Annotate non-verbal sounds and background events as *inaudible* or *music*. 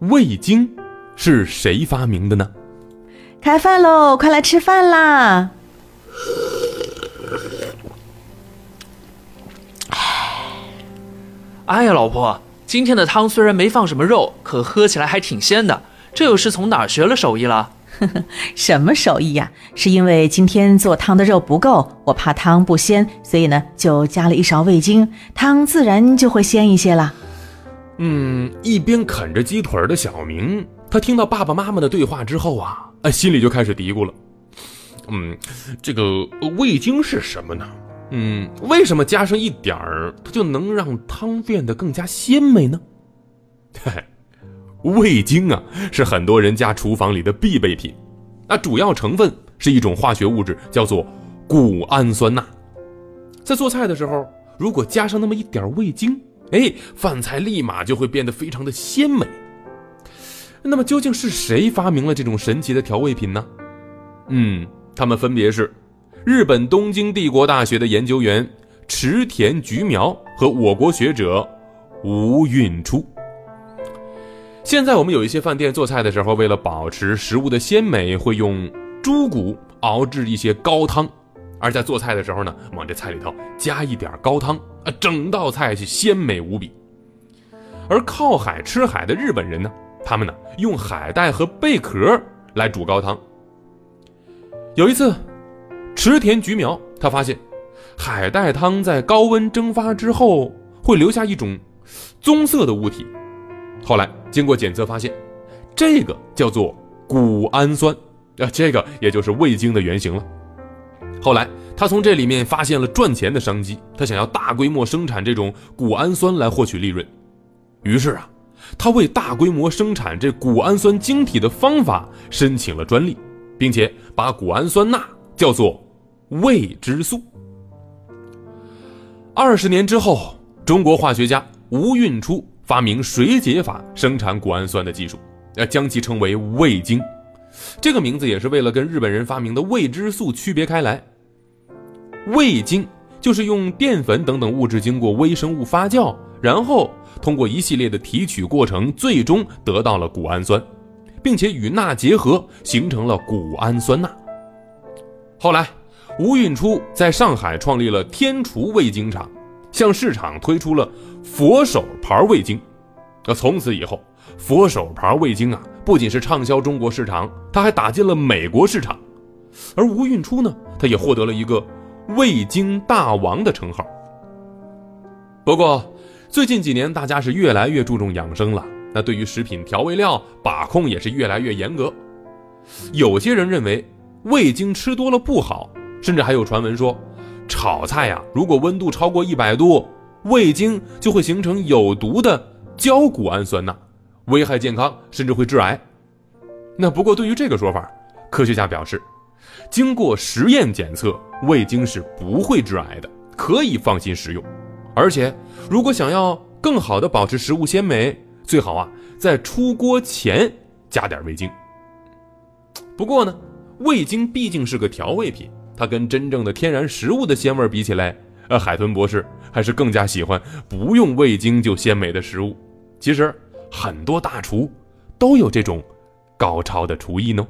味精是谁发明的呢？开饭喽，快来吃饭啦！哎呀，老婆，今天的汤虽然没放什么肉，可喝起来还挺鲜的。这又是从哪儿学了手艺了？*laughs* 什么手艺呀？是因为今天做汤的肉不够，我怕汤不鲜，所以呢就加了一勺味精，汤自然就会鲜一些了。嗯，一边啃着鸡腿的小明，他听到爸爸妈妈的对话之后啊，哎，心里就开始嘀咕了。嗯，这个味精是什么呢？嗯，为什么加上一点儿，它就能让汤变得更加鲜美呢？嘿 *laughs* 嘿，味精啊，是很多人家厨房里的必备品。那主要成分是一种化学物质，叫做谷氨酸钠。在做菜的时候，如果加上那么一点味精，哎，饭菜立马就会变得非常的鲜美。那么究竟是谁发明了这种神奇的调味品呢？嗯，他们分别是。日本东京帝国大学的研究员池田菊苗和我国学者吴运初。现在我们有一些饭店做菜的时候，为了保持食物的鲜美，会用猪骨熬制一些高汤，而在做菜的时候呢，往这菜里头加一点高汤，啊，整道菜是鲜美无比。而靠海吃海的日本人呢，他们呢用海带和贝壳来煮高汤。有一次。池田菊苗，他发现海带汤在高温蒸发之后会留下一种棕色的物体。后来经过检测发现，这个叫做谷氨酸，啊，这个也就是味精的原型了。后来他从这里面发现了赚钱的商机，他想要大规模生产这种谷氨酸来获取利润。于是啊，他为大规模生产这谷氨酸晶体的方法申请了专利，并且把谷氨酸钠叫做。味之素。二十年之后，中国化学家吴运初发明水解法生产谷氨酸的技术，呃，将其称为味精。这个名字也是为了跟日本人发明的味之素区别开来。味精就是用淀粉等等物质经过微生物发酵，然后通过一系列的提取过程，最终得到了谷氨酸，并且与钠结合，形成了谷氨酸钠。后来。吴运初在上海创立了天厨味精厂，向市场推出了佛手牌味精。那从此以后，佛手牌味精啊，不仅是畅销中国市场，它还打进了美国市场。而吴运初呢，他也获得了一个味精大王的称号。不过，最近几年大家是越来越注重养生了，那对于食品调味料把控也是越来越严格。有些人认为味精吃多了不好。甚至还有传闻说，炒菜呀，如果温度超过一百度，味精就会形成有毒的焦谷氨酸钠，危害健康，甚至会致癌。那不过对于这个说法，科学家表示，经过实验检测，味精是不会致癌的，可以放心食用。而且，如果想要更好的保持食物鲜美，最好啊在出锅前加点味精。不过呢，味精毕竟是个调味品。它跟真正的天然食物的鲜味比起来，呃，海豚博士还是更加喜欢不用味精就鲜美的食物。其实很多大厨都有这种高超的厨艺呢。